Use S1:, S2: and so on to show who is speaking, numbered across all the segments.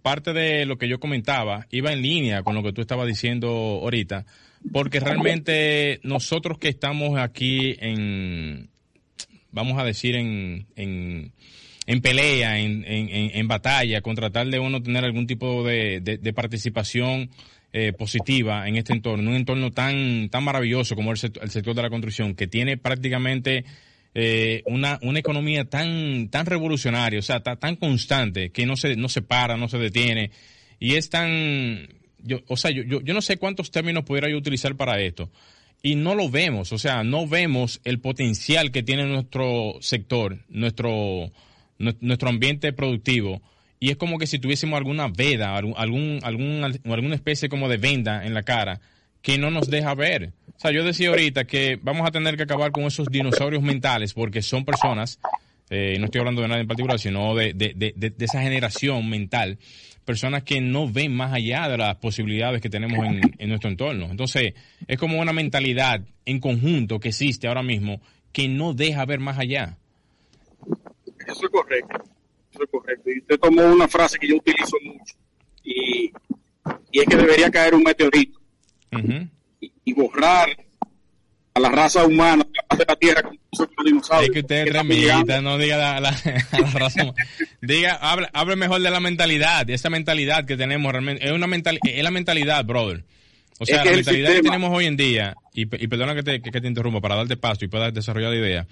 S1: parte de lo que yo comentaba iba en línea con lo que tú estabas diciendo ahorita, porque realmente nosotros que estamos aquí en, vamos a decir, en, en, en pelea, en, en, en, batalla, con tratar de uno tener algún tipo de, de, participación eh, positiva en este entorno, un entorno tan, tan maravilloso como el el sector de la construcción, que tiene prácticamente eh, una, una economía tan, tan revolucionaria, o sea, tan constante, que no se, no se para, no se detiene, y es tan, yo, o sea, yo, yo, yo no sé cuántos términos pudiera yo utilizar para esto, y no lo vemos, o sea, no vemos el potencial que tiene nuestro sector, nuestro, nuestro ambiente productivo, y es como que si tuviésemos alguna veda, algún, algún, alguna especie como de venda en la cara que no nos deja ver. O sea, yo decía ahorita que vamos a tener que acabar con esos dinosaurios mentales porque son personas, eh, no estoy hablando de nada en particular, sino de, de, de, esa generación mental, personas que no ven más allá de las posibilidades que tenemos en, nuestro entorno. Entonces, es como una mentalidad en conjunto que existe ahora mismo que no deja ver más allá.
S2: Eso es correcto es correcto. Y usted tomó una frase que yo utilizo mucho y, y es que debería caer un meteorito y, y, borrar a la raza humana de la Tierra como los dinosaurios.
S1: Es que usted remita, no diga la, la, la raza humana. Diga, hable, hable, mejor de la mentalidad, de esa mentalidad que tenemos realmente. Es, una mental, es la mentalidad, brother. O sea, la mentalidad que tenemos hoy en día, y, y perdona que te, que, que te interrumpa para darte paso y puedas desarrollar la idea,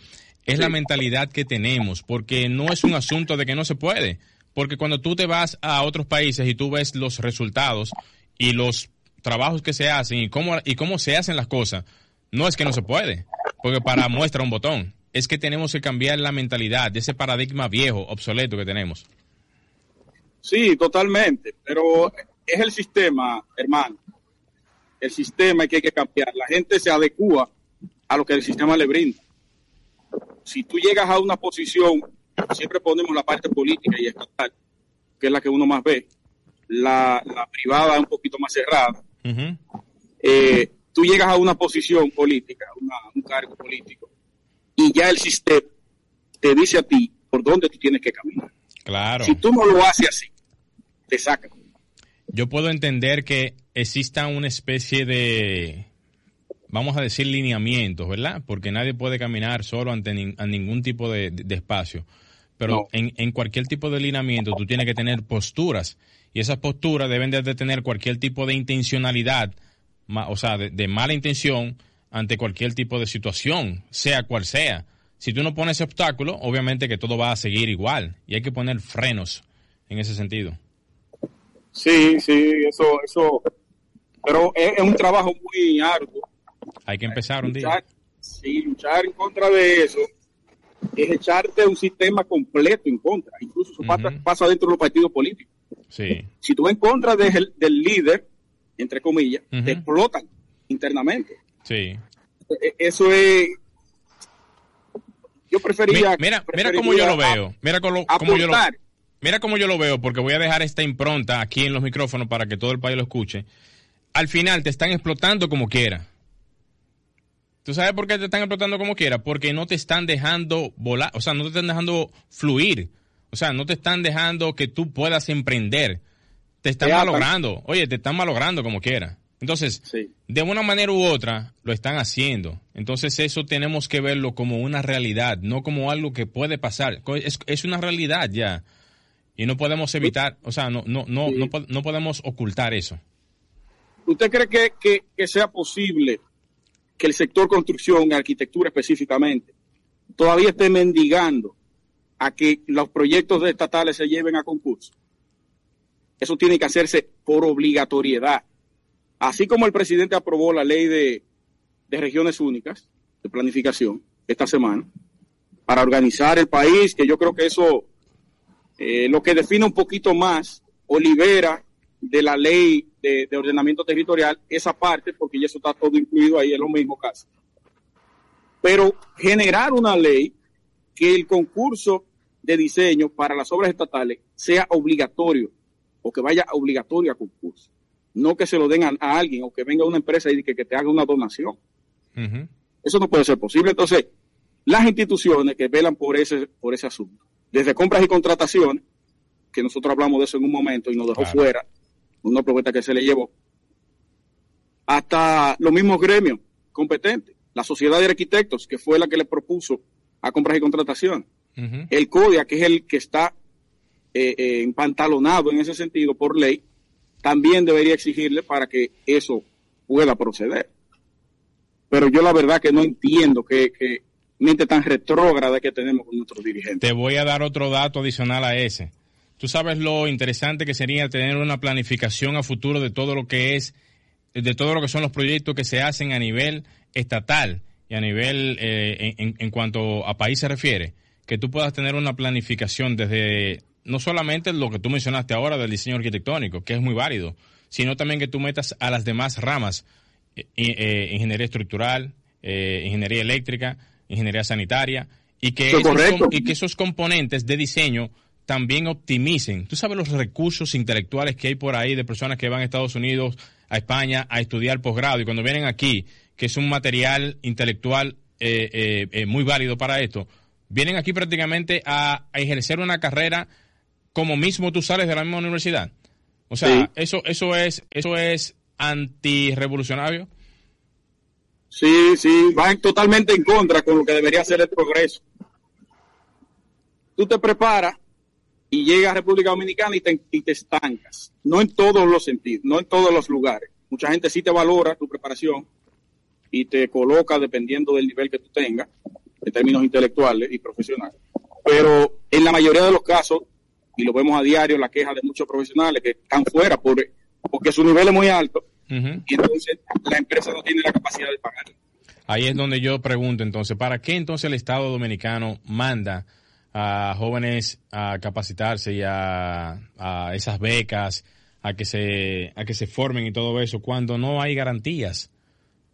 S1: es la mentalidad que tenemos, porque no es un asunto de que no se puede. Porque cuando tú te vas a otros países y tú ves los resultados y los trabajos que se hacen y cómo, y cómo se hacen las cosas, no es que no se puede, porque para muestra un botón. Es que tenemos que cambiar la mentalidad de ese paradigma viejo, obsoleto que tenemos.
S2: Sí, totalmente, pero es el sistema, hermano. El sistema que hay que cambiar. La gente se adecua a lo que el sistema le brinda si tú llegas a una posición, siempre ponemos la parte política y estatal, que es la que uno más ve, la, la privada un poquito más cerrada. Uh -huh. eh, tú llegas a una posición política, una, un cargo político, y ya el sistema te dice a ti por dónde tú tienes que caminar.
S1: Claro.
S2: Si tú no lo haces así, te sacan.
S1: Yo puedo entender que exista una especie de vamos a decir, lineamientos, ¿verdad? Porque nadie puede caminar solo ante ni, a ningún tipo de, de, de espacio. Pero no. en, en, cualquier tipo de lineamiento tú tienes que tener posturas y esas posturas deben de tener cualquier tipo de intencionalidad, o sea, de, de mala intención ante cualquier tipo de situación, sea cual sea. Si tú no pones ese obstáculo, obviamente que todo va a seguir igual y hay que poner frenos en ese sentido.
S2: Sí, sí, eso, eso, pero es, es un trabajo muy arduo
S1: hay que empezar un
S2: luchar, día. Sí, luchar en contra de eso es echarte un sistema completo en contra. Incluso eso uh -huh. pasa, pasa, dentro de los partidos políticos.
S1: Sí.
S2: Si tú en contra de, del líder, entre comillas, uh -huh. te explotan internamente.
S1: Sí.
S2: E, eso es. Yo prefería.
S1: Mira, mira, cómo yo lo veo. Mira cómo, cómo yo lo Mira cómo yo lo veo, porque voy a dejar esta impronta aquí en los micrófonos para que todo el país lo escuche. Al final te están explotando como quiera. ¿Tú sabes por qué te están explotando como quiera? Porque no te están dejando volar, o sea, no te están dejando fluir. O sea, no te están dejando que tú puedas emprender. Te están malogrando. Oye, te están malogrando como quiera. Entonces, sí. de una manera u otra, lo están haciendo. Entonces, eso tenemos que verlo como una realidad, no como algo que puede pasar. Es, es una realidad ya. Y no podemos evitar, o sea, no, no, no, sí. no, no, podemos ocultar eso.
S2: ¿Usted cree que, que, que sea posible que el sector construcción, arquitectura específicamente, todavía esté mendigando a que los proyectos estatales se lleven a concurso. Eso tiene que hacerse por obligatoriedad. Así como el presidente aprobó la ley de, de regiones únicas de planificación esta semana para organizar el país, que yo creo que eso eh, lo que define un poquito más o libera de la ley de, ordenamiento territorial esa parte, porque ya eso está todo incluido ahí, es lo mismo casi. Pero generar una ley que el concurso de diseño para las obras estatales sea obligatorio o que vaya obligatorio a concurso. No que se lo den a, alguien o que venga una empresa y que, que te haga una donación. Eso no puede ser posible. Entonces, las instituciones que velan por ese, por ese asunto, desde compras y contrataciones, que nosotros hablamos de eso en un momento y nos dejó fuera una propuesta que se le llevó, hasta los mismos gremios competentes, la Sociedad de Arquitectos, que fue la que le propuso a compras y contrataciones, el CODIA, que es el que está eh, eh, empantalonado en ese sentido por ley, también debería exigirle para que eso pueda proceder. Pero yo la verdad que no entiendo que, que mente tan retrógrada que tenemos con nuestros dirigentes.
S1: Te voy a dar otro dato adicional a ese. Tú sabes lo interesante que sería tener una planificación a futuro de todo lo que es, de todo lo que son los proyectos que se hacen a nivel estatal y a nivel eh, en, cuanto a país se refiere, que tú puedas tener una planificación desde no solamente lo que tú mencionaste ahora del diseño arquitectónico, que es muy válido, sino también que tú metas a las demás ramas, eh, eh, ingeniería estructural, ingeniería eléctrica, ingeniería sanitaria, y que, y que esos componentes de diseño también optimicen. Tú sabes los recursos intelectuales que hay por ahí de personas que van a Estados Unidos, a España, a estudiar posgrado y cuando vienen aquí, que es un material intelectual eh, eh, eh, muy válido para esto, vienen aquí prácticamente a, ejercer una carrera como mismo tú sales de la misma universidad. O sea, eso, eso es, eso es antirrevolucionario.
S2: Sí, sí, van totalmente en contra con lo que debería ser el progreso. Tú te preparas y llegas a República Dominicana y te, te estancas. No en todos los sentidos, no en todos los lugares. Mucha gente sí te valora tu preparación y te coloca dependiendo del nivel que tú tengas, en términos intelectuales y profesionales. Pero en la mayoría de los casos, y lo vemos a diario, la queja de muchos profesionales que están fuera por, porque su nivel es muy alto y entonces la empresa no tiene la capacidad de pagar.
S1: Ahí es donde yo pregunto entonces, ¿para qué entonces el Estado dominicano manda a jóvenes a capacitarse y a, esas becas, a que se a que se formen y todo eso cuando no hay garantías.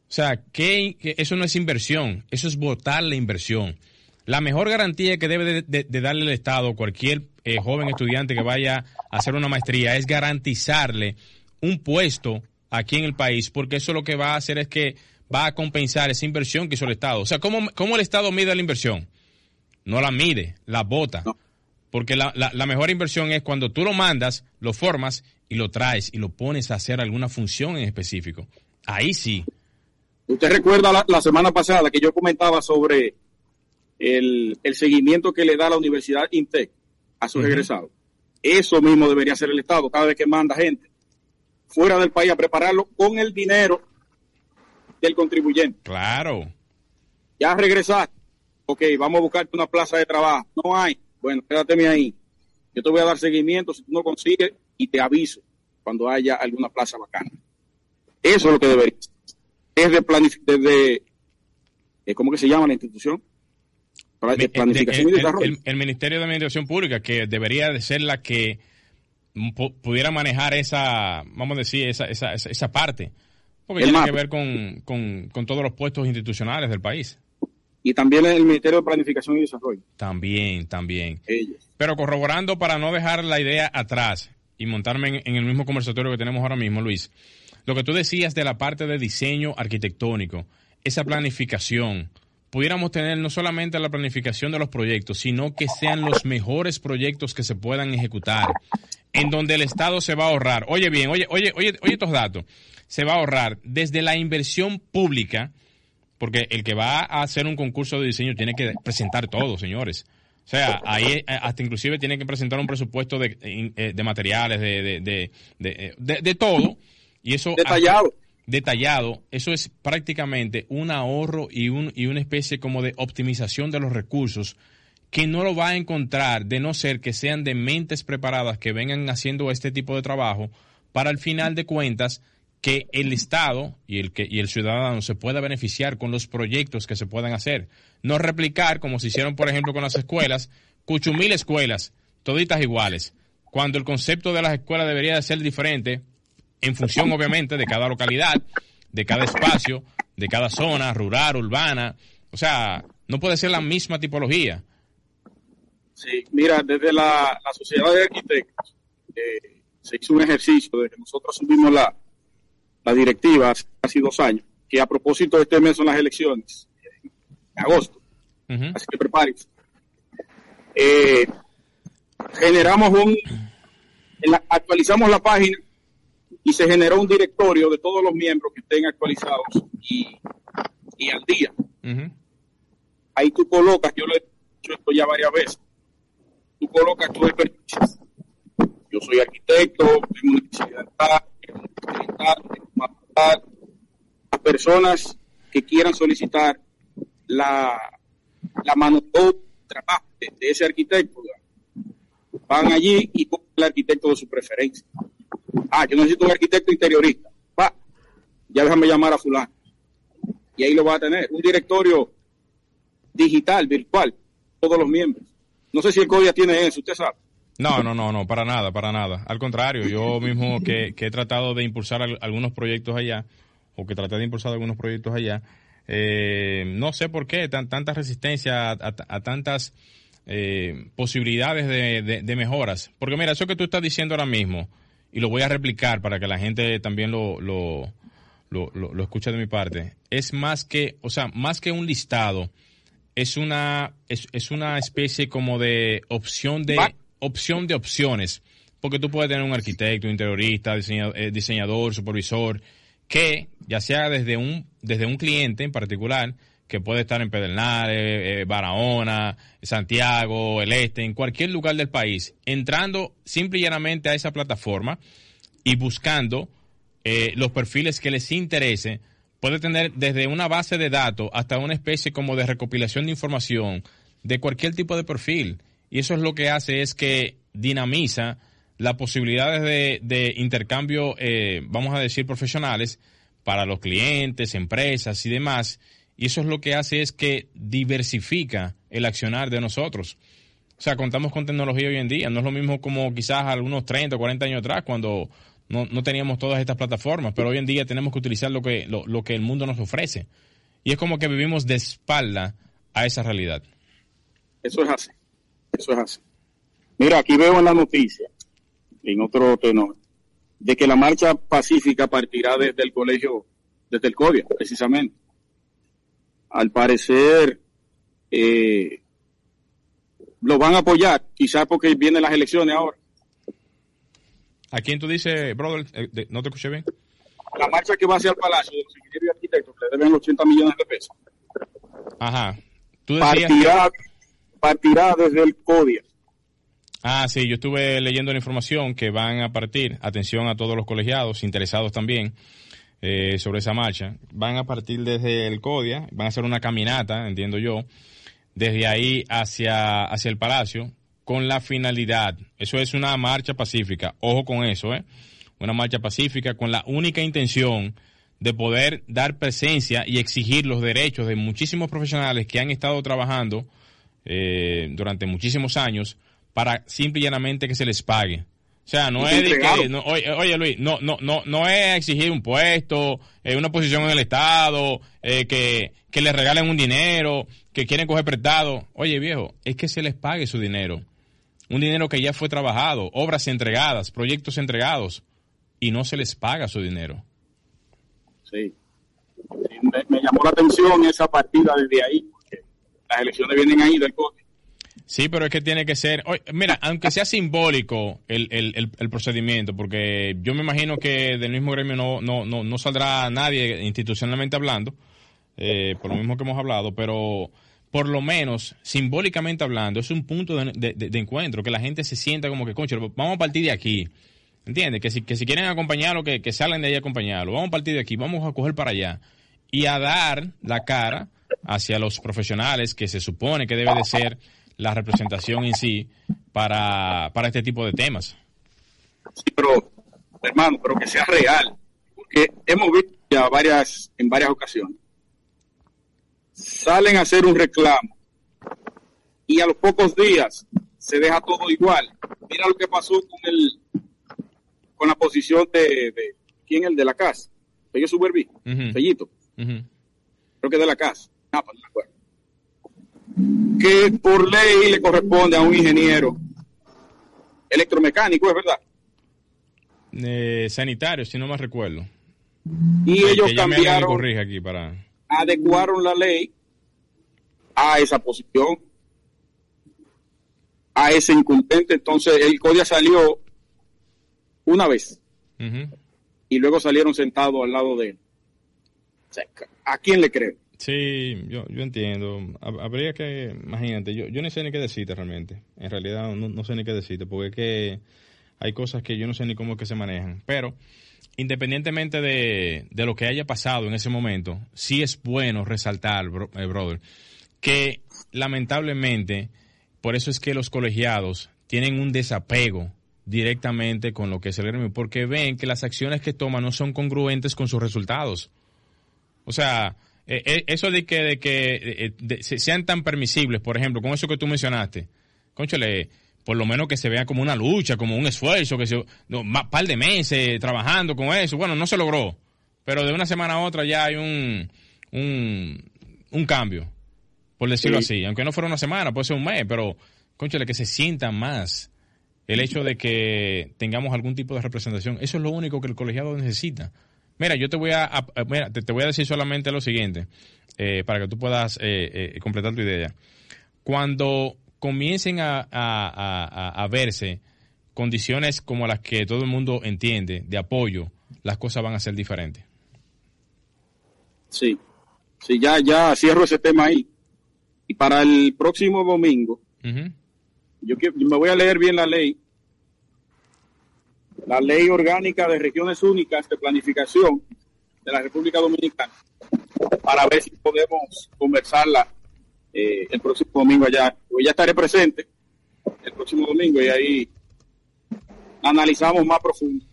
S1: O sea, que, eso no es inversión, eso es votar la inversión. La mejor garantía que debe de, darle el Estado a cualquier eh, joven estudiante que vaya a hacer una maestría es garantizarle un puesto aquí en el país, porque eso lo que va a hacer es que va a compensar esa inversión que hizo el Estado. O sea, ¿cómo, cómo el Estado mide la inversión? No la mide, la bota. Porque la, la, mejor inversión es cuando tú lo mandas, lo formas y lo traes y lo pones a hacer alguna función en específico. Ahí sí.
S2: Usted recuerda la, semana pasada que yo comentaba sobre el, seguimiento que le da la Universidad INTEC a sus egresados. Eso mismo debería hacer el Estado cada vez que manda gente fuera del país a prepararlo con el dinero del contribuyente.
S1: Claro.
S2: Ya regresaste ok, vamos a buscarte una plaza de trabajo. No hay. Bueno, quédate ahí. Yo te voy a dar seguimiento si tú no consigues y te aviso cuando haya alguna plaza bacana. Eso es lo que debería Es de planificación, de, eh, ¿cómo que se llama la institución?
S1: De planificación y desarrollo. El, Ministerio de Administración Pública, que debería de ser la que pudiera manejar esa, vamos a decir, esa, esa, esa parte. Porque tiene que ver con, con, con todos los puestos institucionales del país
S2: y también en el Ministerio de Planificación y Desarrollo.
S1: También, también. Pero corroborando para no dejar la idea atrás y montarme en, el mismo conversatorio que tenemos ahora mismo, Luis, lo que tú decías de la parte de diseño arquitectónico, esa planificación, pudiéramos tener no solamente la planificación de los proyectos, sino que sean los mejores proyectos que se puedan ejecutar, en donde el Estado se va a ahorrar. Oye bien, oye, oye, oye, oye estos datos. Se va a ahorrar desde la inversión pública, porque el que va a hacer un concurso de diseño tiene que presentar todo, señores. O sea, ahí eh, hasta inclusive tiene que presentar un presupuesto de, eh, de materiales, de, de, de, de, todo. Y eso
S2: detallado.
S1: detallado. Eso es prácticamente un ahorro y, un, y una especie como de optimización de los recursos que no lo va a encontrar de no ser que sean de mentes preparadas que vengan haciendo este tipo de trabajo para al final de cuentas que el Estado y el, que, y el ciudadano se pueda beneficiar con los proyectos que se puedan hacer. No replicar, como se hicieron, por ejemplo, con las escuelas, cuchumil escuelas, toditas iguales. cuando el concepto de las escuelas debería de ser diferente en función obviamente de cada localidad, de cada espacio, de cada zona, rural, urbana. O sea, no puede ser la misma tipología.
S2: Sí, mira, desde la, Sociedad de Arquitectos eh, se hizo un ejercicio desde que nosotros subimos la, la directiva hace casi dos años, que a propósito de este mes son las elecciones, en agosto. Así que prepárense. Eh, generamos un, actualizamos la página y se generó un directorio de todos los miembros que estén actualizados y, al día. Ahí tú colocas, yo lo he hecho esto ya varias veces, tú colocas tu expertise. Yo soy arquitecto, tengo una especialidad, a personas que quieran solicitar la, la mano de ese arquitecto, van allí y ponen el arquitecto de su preferencia. Ah, yo necesito un arquitecto interiorista. Va, ya déjame llamar a fulano. Y ahí lo va a tener. Un directorio digital, virtual, todos los miembros. No sé si el CODIA tiene eso, usted sabe.
S1: No, no, no, no, para nada, para nada. Al contrario, yo mismo que, he tratado de impulsar algunos proyectos allá, o que traté de impulsar algunos proyectos allá, eh, no sé por qué tan, tanta resistencia a, tantas eh, posibilidades de, mejoras. Porque mira, eso que tú estás diciendo ahora mismo, y lo voy a replicar para que la gente también lo, lo, lo, lo escuche de mi parte, es más que, o sea, más que un listado, es una, es, es una especie como de opción de opción de opciones, porque tú puedes tener un arquitecto, un interiorista, eh, diseñador, supervisor, que ya sea desde un, desde un cliente en particular, que puede estar en Pedernales, eh, Barahona, Santiago, el Este, en cualquier lugar del país, entrando simple y llanamente a esa plataforma y buscando eh, los perfiles que les interese, puede tener desde una base de datos hasta una especie como de recopilación de información de cualquier tipo de perfil y eso es lo que hace es que dinamiza las posibilidades de, intercambio, eh, vamos a decir, profesionales para los clientes, empresas y demás. Y eso es lo que hace es que diversifica el accionar de nosotros. O sea, contamos con tecnología hoy en día. No es lo mismo como quizás algunos 30 o 40 años atrás cuando no, teníamos todas estas plataformas, pero hoy en día tenemos que utilizar lo que, lo que el mundo nos ofrece. Y es como que vivimos de espalda a esa realidad.
S2: Eso es así. Eso es así. Mira, aquí veo en la noticia, en otro tenor, de que la marcha pacífica partirá desde el colegio, desde el CODIA, precisamente. Al parecer, eh, lo van a apoyar, quizás porque vienen las elecciones ahora.
S1: ¿A quién tú dices, brother? Eh, ¿No te escuché bien?
S2: La marcha que va hacia el Palacio de los ingenieros y arquitectos, que le deben 80 millones de pesos.
S1: Ajá.
S2: ¿Tú decías partirá desde el CODIA.
S1: Ah, sí, yo estuve leyendo la información que van a partir, atención a todos los colegiados, interesados también eh, sobre esa marcha, van a partir desde el CODIA, van a hacer una caminata, entiendo yo, desde ahí hacia, hacia el Palacio, con la finalidad, eso es una marcha pacífica, ojo con eso, ¿eh? Una marcha pacífica con la única intención de poder dar presencia y exigir los derechos de muchísimos profesionales que han estado trabajando eh, durante muchísimos años para simple y llanamente que se les pague. O sea, no es de que, oye, Luis, no, no, no, no es exigir un puesto, eh, una posición en el Estado, eh, que, que les regalen un dinero, que quieren coger prestado. Oye, viejo, es que se les pague su dinero. Un dinero que ya fue trabajado, obras entregadas, proyectos entregados, y no se les paga su dinero.
S2: Sí. Me, me llamó la atención esa partida desde ahí las elecciones vienen ahí del CODI.
S1: Sí, pero es que tiene que ser, mira, aunque sea simbólico el, el, el, procedimiento, porque yo me imagino que del mismo gremio no, no, no, no saldrá nadie institucionalmente hablando, eh, por lo mismo que hemos hablado, pero por lo menos simbólicamente hablando, es un punto de, de, encuentro, que la gente se sienta como que, concho, vamos a partir de aquí. ¿Entiendes? Que si, que si quieren acompañarlo, que, que salgan de ahí a acompañarlo. Vamos a partir de aquí, vamos a coger para allá. Y a dar la cara hacia los profesionales, que se supone que debe de ser la representación en sí para, para este tipo de temas.
S2: Sí, pero, hermano, pero que sea real, porque hemos visto ya varias, en varias ocasiones, salen a hacer un reclamo y a los pocos días se deja todo igual mira lo que pasó con el con la posición de, de quién el de la casa. Fello Suberví. Fellito,
S1: Ujú.
S2: creo que de la casa. Ah, pues. Que por ley le corresponde a un ingeniero electromecánico, es verdad.
S1: Eh, sanitario, si no me recuerdo.
S2: Y ellos cambiaron,
S1: corrija aquí para...
S2: adecuaron la ley a esa posición, a ese incumbente. Entonces el CODIA salió una vez y luego salieron sentados al lado de él. O sea, ¿A quién le creo?
S1: Sí, yo, yo entiendo. Hab- Habría que, imagínate, yo, yo no sé ni qué decirte realmente. En realidad no, no sé ni qué decirte, porque es que hay cosas que yo no sé ni cómo es que se manejan. Pero, independientemente de, de lo que haya pasado en ese momento, sí es bueno resaltar, bro- eh, brother, que lamentablemente, por eso es que los colegiados tienen un desapego directamente con lo que es el gremio, porque ven que las acciones que toman no son congruentes con sus resultados. O sea, eh, eh, eso de que, de que eh, de- sean tan permisibles, por ejemplo, con eso que tú mencionaste, conchale, por lo menos que se vea como una lucha, como un esfuerzo, que se, no, ma- par de meses trabajando con eso. Bueno, no se logró, pero de una semana a otra ya hay un, un, un cambio, por decirlo
S2: Sí.
S1: así. Aunque no fuera una semana, puede ser un mes, pero, conchale, que se sienta más el hecho de que tengamos algún tipo de representación. Eso es lo único que el colegiado necesita. Mira, yo te voy a, a- mira, te, te voy a decir solamente lo siguiente, eh, para que tú puedas eh, eh, completar tu idea. Cuando comiencen a, a- a- verse condiciones como las que todo el mundo entiende, de apoyo, las cosas van a ser diferentes.
S2: Sí, sí, ya, ya cierro ese tema ahí. Y para el próximo domingo,
S1: Ujú.
S2: yo, quiero- yo me voy a leer bien la ley, la ley orgánica de regiones únicas de planificación de la República Dominicana, para ver si podemos conversarla eh, el próximo domingo allá. Yo ya estaré presente el próximo domingo y ahí analizamos más profundo.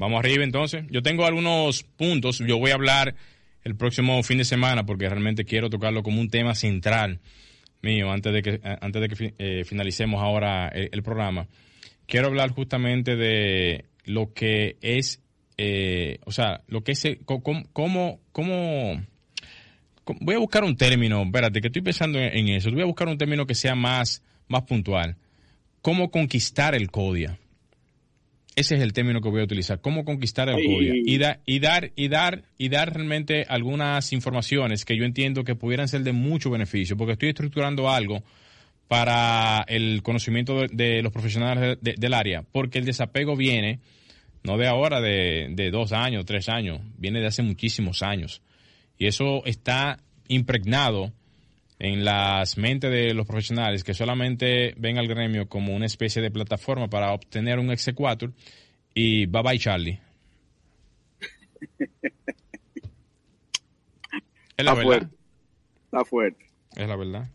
S1: Vamos arriba entonces. Yo tengo algunos puntos. Yo voy a hablar el próximo fin de semana porque realmente quiero tocarlo como un tema central mío antes de que eh, antes de que eh, finalicemos ahora el, el programa. Quiero hablar justamente de lo que es, eh, o sea, lo que es, cómo, cómo, cómo- voy a buscar un término, espérate, que estoy pensando en, eso. Voy a buscar un término que sea más, más puntual. ¿Cómo conquistar el CODIA? Ese es el término que voy a utilizar. ¿Cómo conquistar el. CODIA? Y, da- y dar, y dar, y dar realmente algunas informaciones que yo entiendo que pudieran ser de mucho beneficio, porque estoy estructurando algo para el conocimiento de, de los profesionales de- de- del área, porque el desapego viene no de ahora, de, de dos años, tres años, viene de hace muchísimos años. Y eso está impregnado en las mentes de los profesionales que solamente ven al gremio como una especie de plataforma para obtener un exequatur y bye bye Charlie. Es la
S2: Está
S1: verdad.
S2: fuerte. Está fuerte.
S1: Es la verdad.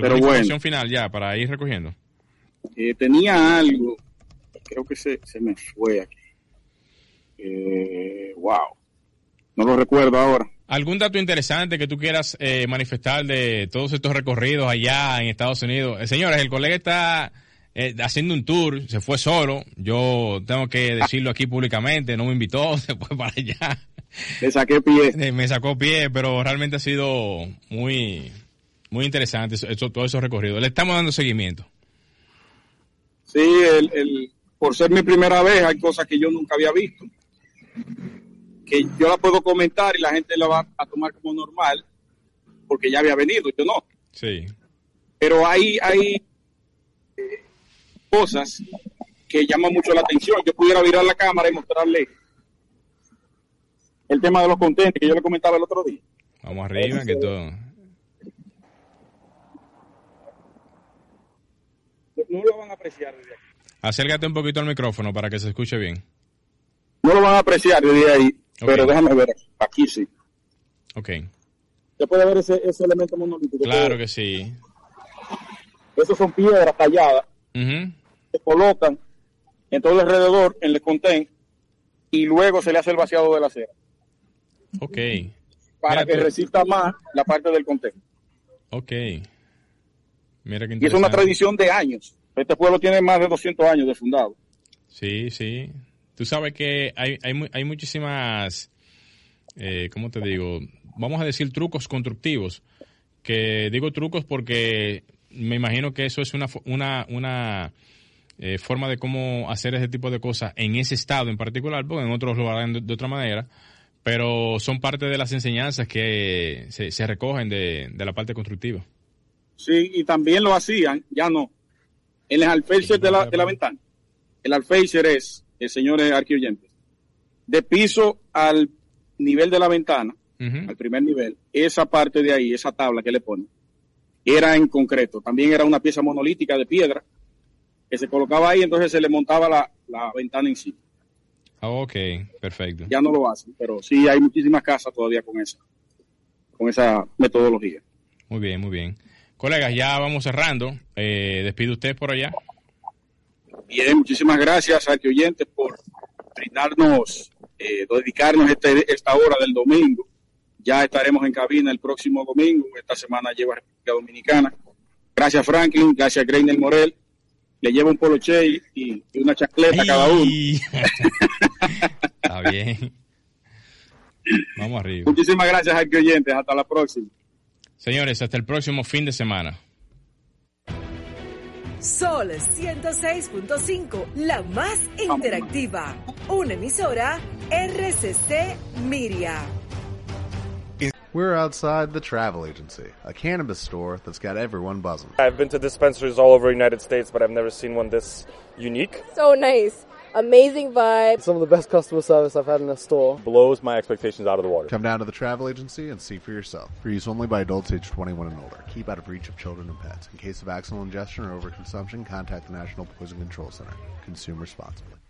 S2: Pero
S1: ¿Alguna
S2: bueno.
S1: información final ya para ir recogiendo?
S2: Eh, tenía algo, creo que se, se me fue aquí. Eh, wow. No lo recuerdo ahora.
S1: ¿Algún dato interesante que tú quieras eh, manifestar de todos estos recorridos allá en Estados Unidos? Eh, señores, el colega está eh, haciendo un tour, se fue solo. Yo tengo que decirlo aquí públicamente, no me invitó, se fue para allá.
S2: Le saqué pie.
S1: Eh, me sacó pie, pero realmente ha sido muy, muy interesante eso, eso- todos esos recorridos. Le estamos dando seguimiento.
S2: Sí, el, el, por ser mi primera vez, hay cosas que yo nunca había visto. Que yo la puedo comentar y la gente la va a tomar como normal, porque ya había venido, yo no.
S1: Sí.
S2: Pero hay, hay eh, cosas que llaman mucho la atención. Yo pudiera virar la cámara y mostrarle el tema de los contenidos que yo le comentaba el otro día.
S1: Vamos arriba, que todo.
S2: No lo van a apreciar desde aquí.
S1: Acércate un poquito al micrófono para que se escuche bien.
S2: No lo van a apreciar desde ahí,
S1: Ok.
S2: pero déjame ver. Aquí sí.
S1: Ok.
S2: Se puede ver ese, ese elemento monolítico.
S1: Claro que sí.
S2: Esos son piedras talladas,
S1: Ujú.
S2: se colocan en todo el alrededor, en el contén, y luego se le hace el vaciado de la cera,
S1: Ok.
S2: para
S1: Mira
S2: que
S1: tú.
S2: resista más la parte del contén.
S1: Ok. Mira qué
S2: Y es una tradición de años. Este pueblo tiene más de 200 años de fundado.
S1: Sí, sí. Tú sabes que hay, hay, hay muchísimas, eh, ¿cómo te digo? Vamos a decir trucos constructivos. Que digo trucos porque me imagino que eso es una, una, una eh, forma de cómo hacer ese tipo de cosas en ese estado en particular, porque en otros lo harán de, otra manera, pero son parte de las enseñanzas que se, se recogen de, de, la parte constructiva.
S2: Sí, y también lo hacían, ya no, en el alféizar de la, de la ventana. El alféizar es, el señor arqueoyentes, de piso al nivel de la ventana, al primer nivel, esa parte de ahí, esa tabla que le ponen, era en concreto. También era una pieza monolítica de piedra que se colocaba ahí, entonces se le montaba la, la ventana en sí.
S1: Ah, ok, perfecto.
S2: Ya no lo hacen, pero sí hay muchísimas casas todavía con esa, con esa metodología.
S1: Muy bien, muy bien. Colegas, ya vamos cerrando. Eh, ¿Despide usted por allá?
S2: Bien, muchísimas gracias, a oyentes, por brindarnos, eh, dedicarnos este, esta hora del domingo. Ya estaremos en cabina el próximo domingo. Esta semana lleva República Dominicana. Gracias, Franklin. Gracias, Greiner Morel. Le llevo un poloche y, y una chacleta a cada uno.
S1: Está bien. Vamos arriba.
S2: Muchísimas gracias, a oyentes. Hasta la próxima.
S1: Señores, hasta el próximo fin de semana.
S3: Sol 106.5, la más interactiva. Una emisora RCC Miria.
S4: We're outside the travel agency, a cannabis store that's got everyone buzzing.
S5: I've been to dispensaries all over the United States, but I've never seen one this unique.
S6: So nice. Amazing vibe.
S7: Some of the best customer service I've had in a store.
S5: Blows my expectations out of the water.
S4: Come down to the travel agency and see for yourself. For use only by adults age 21 and older. Keep out of reach of children and pets. In case of accidental ingestion or overconsumption, contact the National Poison Control Center. Consume responsibly.